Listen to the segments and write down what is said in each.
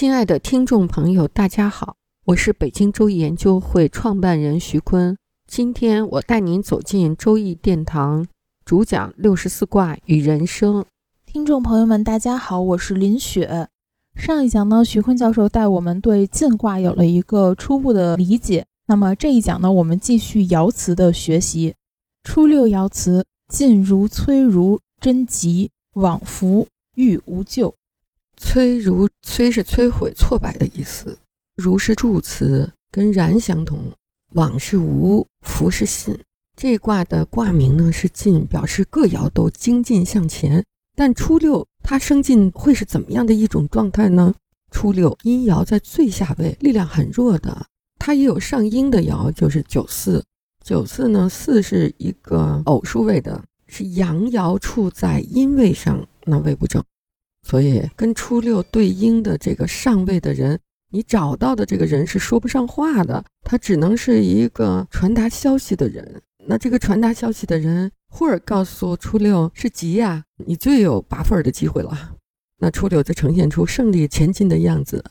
亲爱的听众朋友，大家好，我是北京周易研究会创办人徐坤。今天我带您走进周易殿堂，主讲六十四卦与人生。听众朋友们，大家好，我是林雪。上一讲呢，徐坤教授带我们对晋卦有了一个初步的理解。那么这一讲呢，我们继续爻辞的学习。初六爻辞：进如摧如，贞吉，往复，欲无咎。摧如摧是摧毁、挫败的意思，如是助词，跟然相同。往是无，福是信。这卦的卦名呢是进，表示各爻都精进向前。但初六它升进会是怎么样的一种状态呢？初六阴爻在最下位，力量很弱的。它也有上阴的爻，就是九四。九四呢，四是一个偶数位的，是阳爻处在阴位上，那位不正。所以，跟初六对应的这个上位的人，你找到的这个人是说不上话的，他只能是一个传达消息的人。那这个传达消息的人，忽而告诉初六是吉呀，你最有拔份儿的机会了。那初六就呈现出胜利前进的样子。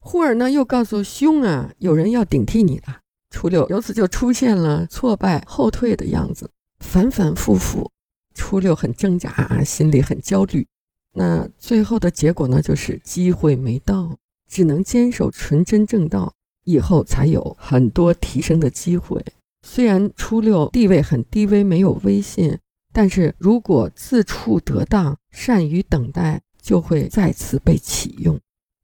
忽而呢，又告诉凶啊，有人要顶替你了。初六由此就出现了挫败后退的样子，反反复复。初六很挣扎，心里很焦虑。那最后的结果呢，就是机会没到，只能坚守纯真正道，以后才有很多提升的机会。虽然初六地位很低微，没有威信，但是如果自处得当，善于等待，就会再次被启用。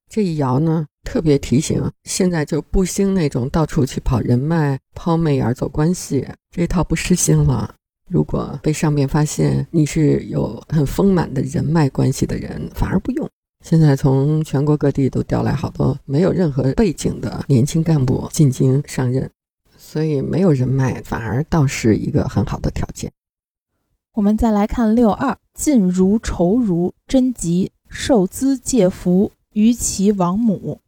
这一爻呢，特别提醒，现在就不兴那种到处去跑人脉、抛媚眼、走关系，这套不实行了。如果被上面发现你是有很丰满的人脉关系的人，反而不用。现在从全国各地都调来好多没有任何背景的年轻干部进京上任，所以没有人脉反而倒是一个很好的条件。我们再来看六二，晋如仇如，贞吉，受资借福，于其王母。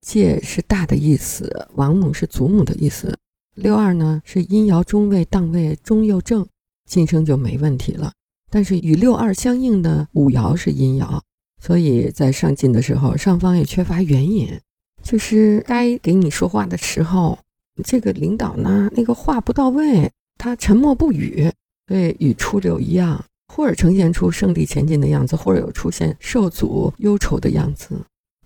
借是大的意思，王母是祖母的意思。六二呢是阴爻中位当位中又正。晋升就没问题了，但是与六二相应的五爻是阴爻，所以在上进的时候，上方也缺乏援引，就是该给你说话的时候，这个领导呢，那个话不到位，他沉默不语，所以与初六一样，或者呈现出胜利前进的样子，或者有出现受阻忧愁的样子。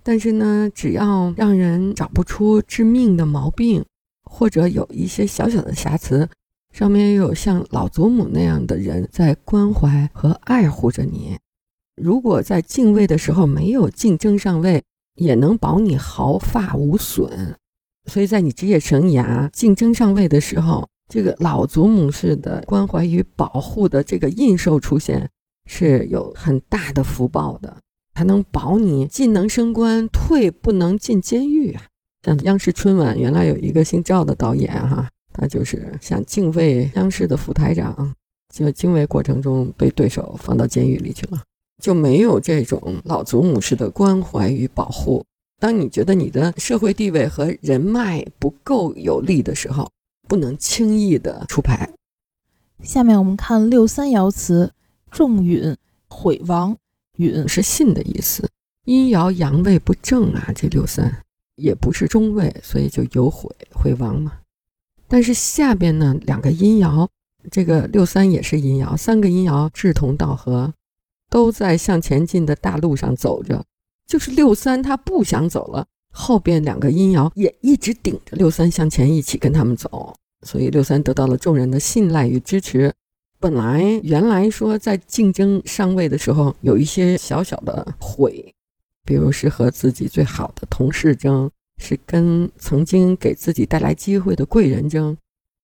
但是呢，只要让人找不出致命的毛病，或者有一些小小的瑕疵。上面又有像老祖母那样的人在关怀和爱护着你。如果在敬畏的时候没有竞争上位，也能保你毫发无损。所以在你职业生涯竞争上位的时候，这个老祖母式的关怀与保护的这个印绶出现，是有很大的福报的，还能保你进能升官，退不能进监狱啊。像央视春晚原来有一个姓赵的导演哈。那就是想敬畏央视的副台长，就敬畏过程中被对手放到监狱里去了，就没有这种老祖母式的关怀与保护。当你觉得你的社会地位和人脉不够有利的时候，不能轻易的出牌。下面我们看六三爻辞：重允，毁亡。允是信的意思，阴爻阳位不正啊，这六三也不是中位，所以就有毁毁亡嘛。但是下边呢，两个阴爻，这个六三也是阴爻，三个阴爻志同道合，都在向前进的大路上走着。就是六三他不想走了，后边两个阴爻也一直顶着六三向前，一起跟他们走。所以六三得到了众人的信赖与支持。本来原来说在竞争上位的时候有一些小小的悔，比如是和自己最好的同事争。是跟曾经给自己带来机会的贵人争，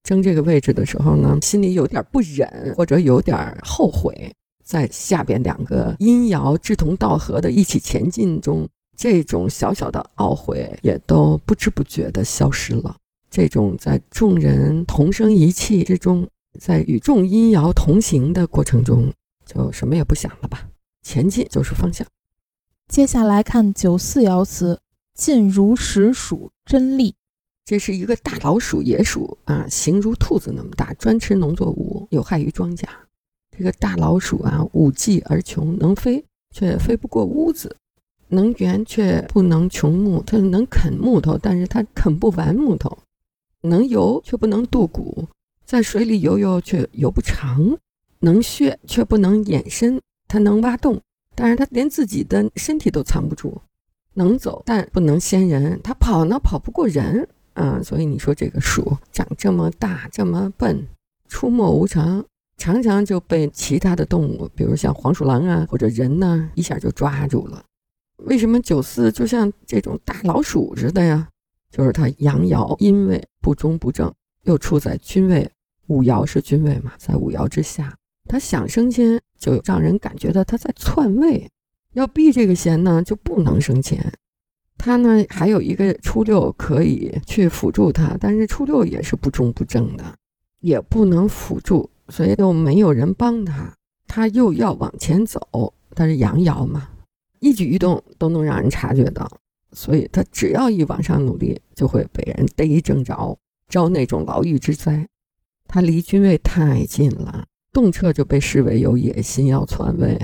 争这个位置的时候呢，心里有点不忍，或者有点后悔。在下边两个阴爻志同道合的一起前进中，这种小小的懊悔也都不知不觉地消失了。这种在众人同声一气之中，在与众阴爻同行的过程中，就什么也不想了吧，前进就是方向。接下来看九四爻辞：进如实属真利。这是一个大老鼠，野鼠啊，形如兔子那么大，专吃农作物，有害于庄稼。这个大老鼠啊，五技而穷，能飞却飞不过屋子，能圆却不能穷木。它能啃木头，但是它啃不完木头；能游却不能渡谷，在水里游游却游不长；能穴却不能掩身，它能挖洞，但是它连自己的身体都藏不住；能走但不能先人，它跑呢跑不过人啊。所以你说这个鼠长这么大，这么笨，出没无常。常常就被其他的动物，比如像黄鼠狼啊或者人呢，一下就抓住了。为什么九四就像这种大老鼠似的呀？就是它阳爻阴位不中不正，又处在君位，五爻是君位嘛，在五爻之下，他想升迁，就让人感觉到他在篡位，要避这个嫌呢，就不能生钱。他呢还有一个初六可以去辅助他，但是初六也是不中不正的，也不能辅助。所以就没有人帮他，他又要往前走，他是阳爻嘛，一举一动都能让人察觉到，所以他只要一往上努力，就会被人逮正着，招那种牢狱之灾。他离君位太近了，动辄就被视为有野心要篡位，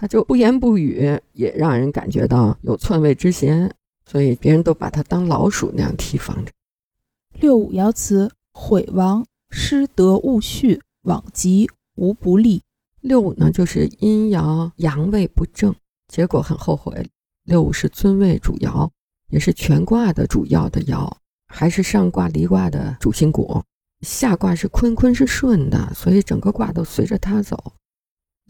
他就不言不语，也让人感觉到有篡位之嫌，所以别人都把他当老鼠那样提防着。六五爻辞：毁亡，失德，勿续。往吉无不利。六五呢，就是阴爻阳位不正，结果很后悔。六五是尊位主爻，也是全卦的主要的爻，还是上卦离卦的主心骨。下卦是坤，坤是顺的，所以整个卦都随着它走。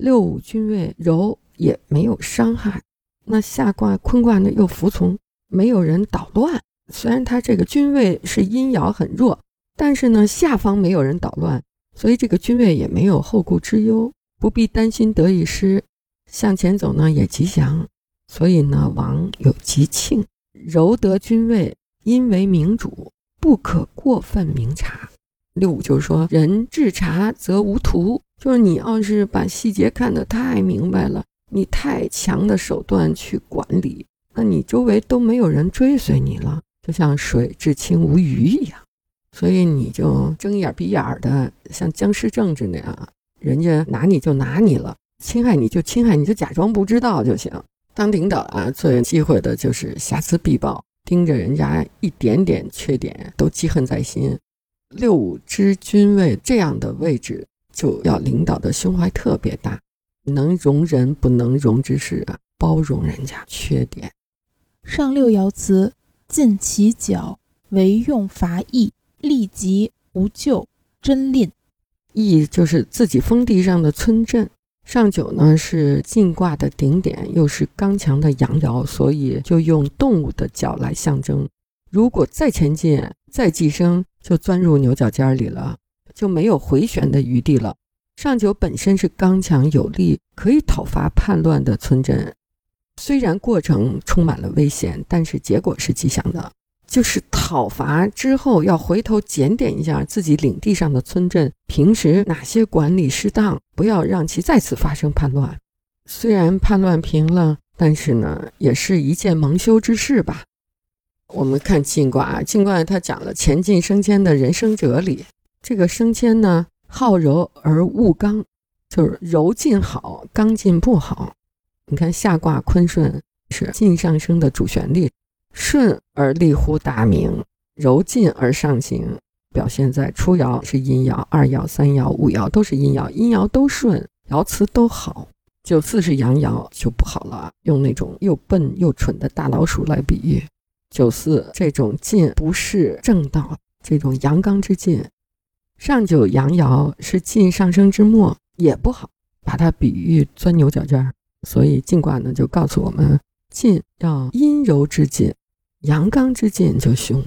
六五君位柔，也没有伤害。那下卦坤卦呢，又服从，没有人捣乱。虽然他这个君位是阴爻很弱，但是呢，下方没有人捣乱。所以这个君位也没有后顾之忧，不必担心得一失，向前走呢也吉祥。所以呢，王有吉庆，柔得君位，因为明主，不可过分明察。六五就是说，人智察则无徒，就是你要是把细节看得太明白了，你太强的手段去管理，那你周围都没有人追随你了，就像水至清无鱼一样。所以你就睁眼闭眼的，像僵尸政治那样，人家拿你就拿你了，侵害你就侵害，你就假装不知道就行。当领导啊，最忌讳的就是瑕疵必报，盯着人家一点点缺点都记恨在心。六五之君位这样的位置，就要领导的胸怀特别大，能容人不能容之事啊，包容人家缺点。上六爻辞：尽其角，为用伐义。立即无咎，真吝。义就是自己封地上的村镇。上九呢是进卦的顶点，又是刚强的阳爻，所以就用动物的角来象征。如果再前进、再寄生，就钻入牛角尖里了，就没有回旋的余地了。上九本身是刚强有力，可以讨伐叛乱的村镇，虽然过程充满了危险，但是结果是吉祥的。就是讨伐之后，要回头检点一下自己领地上的村镇，平时哪些管理失当，不要让其再次发生叛乱。虽然叛乱平了，但是呢，也是一件蒙羞之事吧。我们看晋卦，晋卦它讲了前进升迁的人生哲理。这个升迁呢，好柔而恶刚，就是柔进好，刚进不好。你看下卦坤顺是进上升的主旋律。顺而立乎大明，柔进而上行，表现在初爻是阴爻，二爻、三爻、五爻都是阴爻，阴爻都顺，爻辞都好。九四是阳爻就不好了，用那种又笨又蠢的大老鼠来比喻。九四这种进不是正道，这种阳刚之进。上九阳爻是进上升之末，也不好，把它比喻钻牛角尖儿。所以进卦呢就告诉我们，进要阴柔之进。阳刚之剑就凶，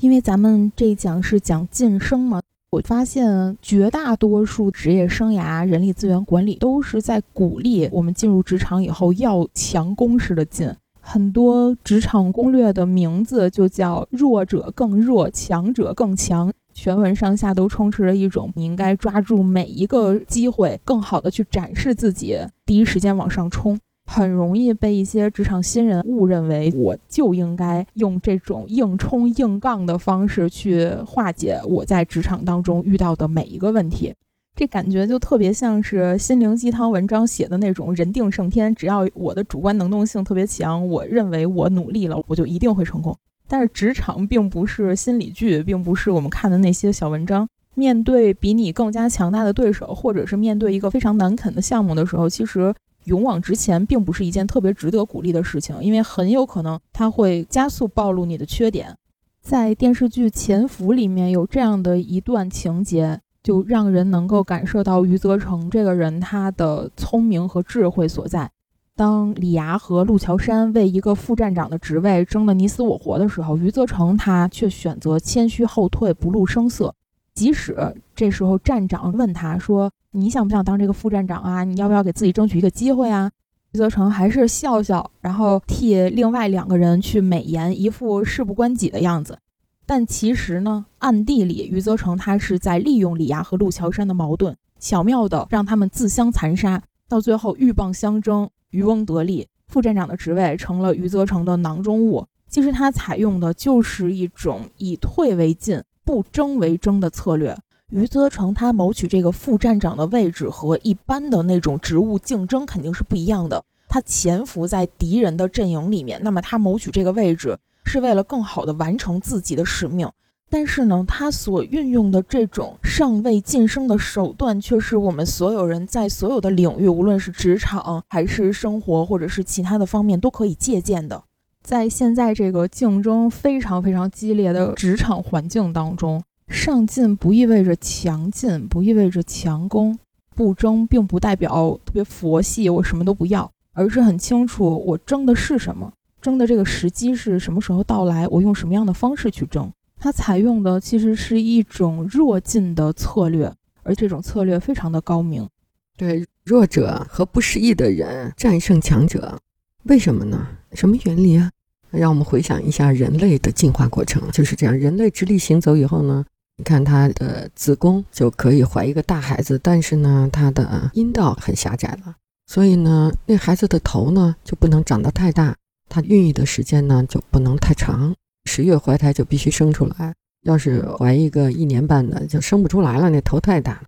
因为咱们这一讲是讲晋升嘛，我发现绝大多数职业生涯人力资源管理都是在鼓励我们进入职场以后要强攻势的进。很多职场攻略的名字就叫“弱者更弱，强者更强”，全文上下都充斥着一种你应该抓住每一个机会，更好的去展示自己，第一时间往上冲。很容易被一些职场新人误认为，我就应该用这种硬冲硬杠的方式去化解我在职场当中遇到的每一个问题。这感觉就特别像是心灵鸡汤文章写的那种“人定胜天”，只要我的主观能动性特别强，我认为我努力了，我就一定会成功。但是职场并不是心理剧，并不是我们看的那些小文章。面对比你更加强大的对手，或者是面对一个非常难啃的项目的时候，其实。勇往直前并不是一件特别值得鼓励的事情，因为很有可能它会加速暴露你的缺点。在电视剧《潜伏》里面有这样的一段情节，就让人能够感受到余则成这个人他的聪明和智慧所在。当李涯和陆桥山为一个副站长的职位争得你死我活的时候，余则成他却选择谦虚后退，不露声色。即使这时候站长问他说：“你想不想当这个副站长啊？你要不要给自己争取一个机会啊？”余则成还是笑笑，然后替另外两个人去美言，一副事不关己的样子。但其实呢，暗地里余则成他是在利用李涯和陆桥山的矛盾，巧妙的让他们自相残杀，到最后鹬蚌相争，渔翁得利，副站长的职位成了余则成的囊中物。其实他采用的就是一种以退为进。不争为争的策略，余则成他谋取这个副站长的位置和一般的那种职务竞争肯定是不一样的。他潜伏在敌人的阵营里面，那么他谋取这个位置是为了更好的完成自己的使命。但是呢，他所运用的这种上位晋升的手段，却是我们所有人在所有的领域，无论是职场还是生活，或者是其他的方面，都可以借鉴的。在现在这个竞争非常非常激烈的职场环境当中，上进不意味着强进，不意味着强攻。不争并不代表特别佛系，我什么都不要，而是很清楚我争的是什么，争的这个时机是什么时候到来，我用什么样的方式去争。它采用的其实是一种弱进的策略，而这种策略非常的高明。对弱者和不适宜的人战胜强者，为什么呢？什么原理啊？让我们回想一下人类的进化过程，就是这样。人类直立行走以后呢，你看他的子宫就可以怀一个大孩子，但是呢，他的阴道很狭窄了，所以呢，那孩子的头呢就不能长得太大，他孕育的时间呢就不能太长，十月怀胎就必须生出来。要是怀一个一年半的，就生不出来了，那头太大了。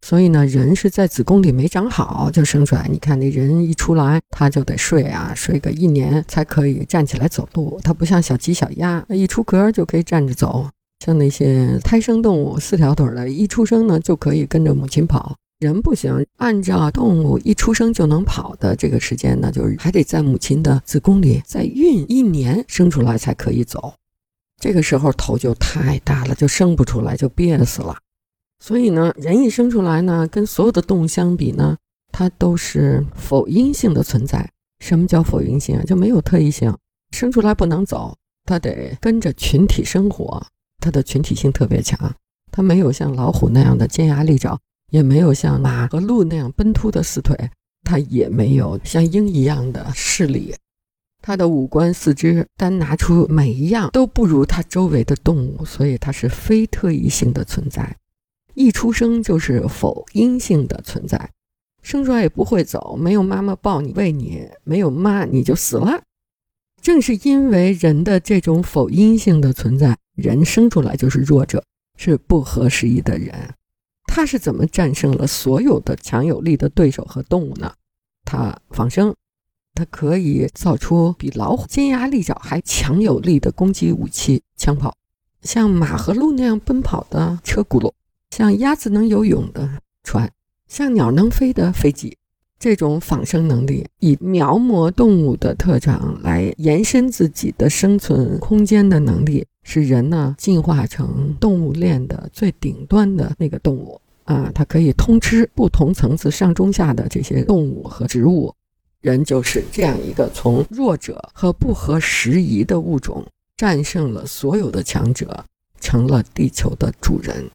所以呢，人是在子宫里没长好就生出来。你看那人一出来，他就得睡啊，睡个一年才可以站起来走路。他不像小鸡、小鸭，一出壳就可以站着走。像那些胎生动物，四条腿的，一出生呢就可以跟着母亲跑。人不行，按照动物一出生就能跑的这个时间呢，就是还得在母亲的子宫里再孕一年，生出来才可以走。这个时候头就太大了，就生不出来，就憋死了。所以呢，人一生出来呢，跟所有的动物相比呢，它都是否阴性的存在。什么叫否阴性啊？就没有特异性，生出来不能走，它得跟着群体生活，它的群体性特别强。它没有像老虎那样的尖牙利爪，也没有像马和鹿那样奔突的四腿，它也没有像鹰一样的视力。它的五官、四肢，单拿出每一样都不如它周围的动物，所以它是非特异性的存在。一出生就是否阴性的存在，生出来也不会走，没有妈妈抱你喂你，没有妈你就死了。正是因为人的这种否阴性的存在，人生出来就是弱者，是不合时宜的人。他是怎么战胜了所有的强有力的对手和动物呢？他仿生，他可以造出比老虎尖牙利爪还强有力的攻击武器枪炮，像马和鹿那样奔跑的车轱辘。像鸭子能游泳的船，像鸟能飞的飞机，这种仿生能力，以描摹动物的特长来延伸自己的生存空间的能力，使人呢进化成动物链的最顶端的那个动物啊！它可以通吃不同层次上中下的这些动物和植物，人就是这样一个从弱者和不合时宜的物种战胜了所有的强者，成了地球的主人。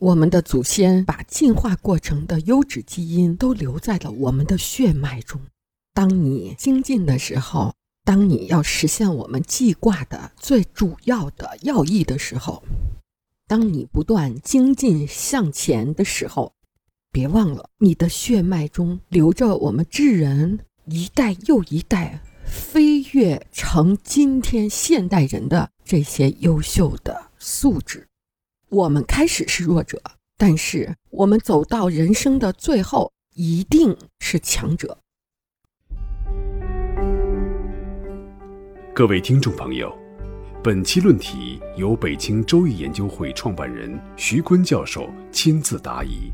我们的祖先把进化过程的优质基因都留在了我们的血脉中。当你精进的时候，当你要实现我们记挂的最主要的要义的时候，当你不断精进向前的时候，别忘了你的血脉中流着我们智人一代又一代飞跃成今天现代人的这些优秀的素质。我们开始是弱者，但是我们走到人生的最后，一定是强者。各位听众朋友，本期论题由北京周易研究会创办人徐坤教授亲自答疑。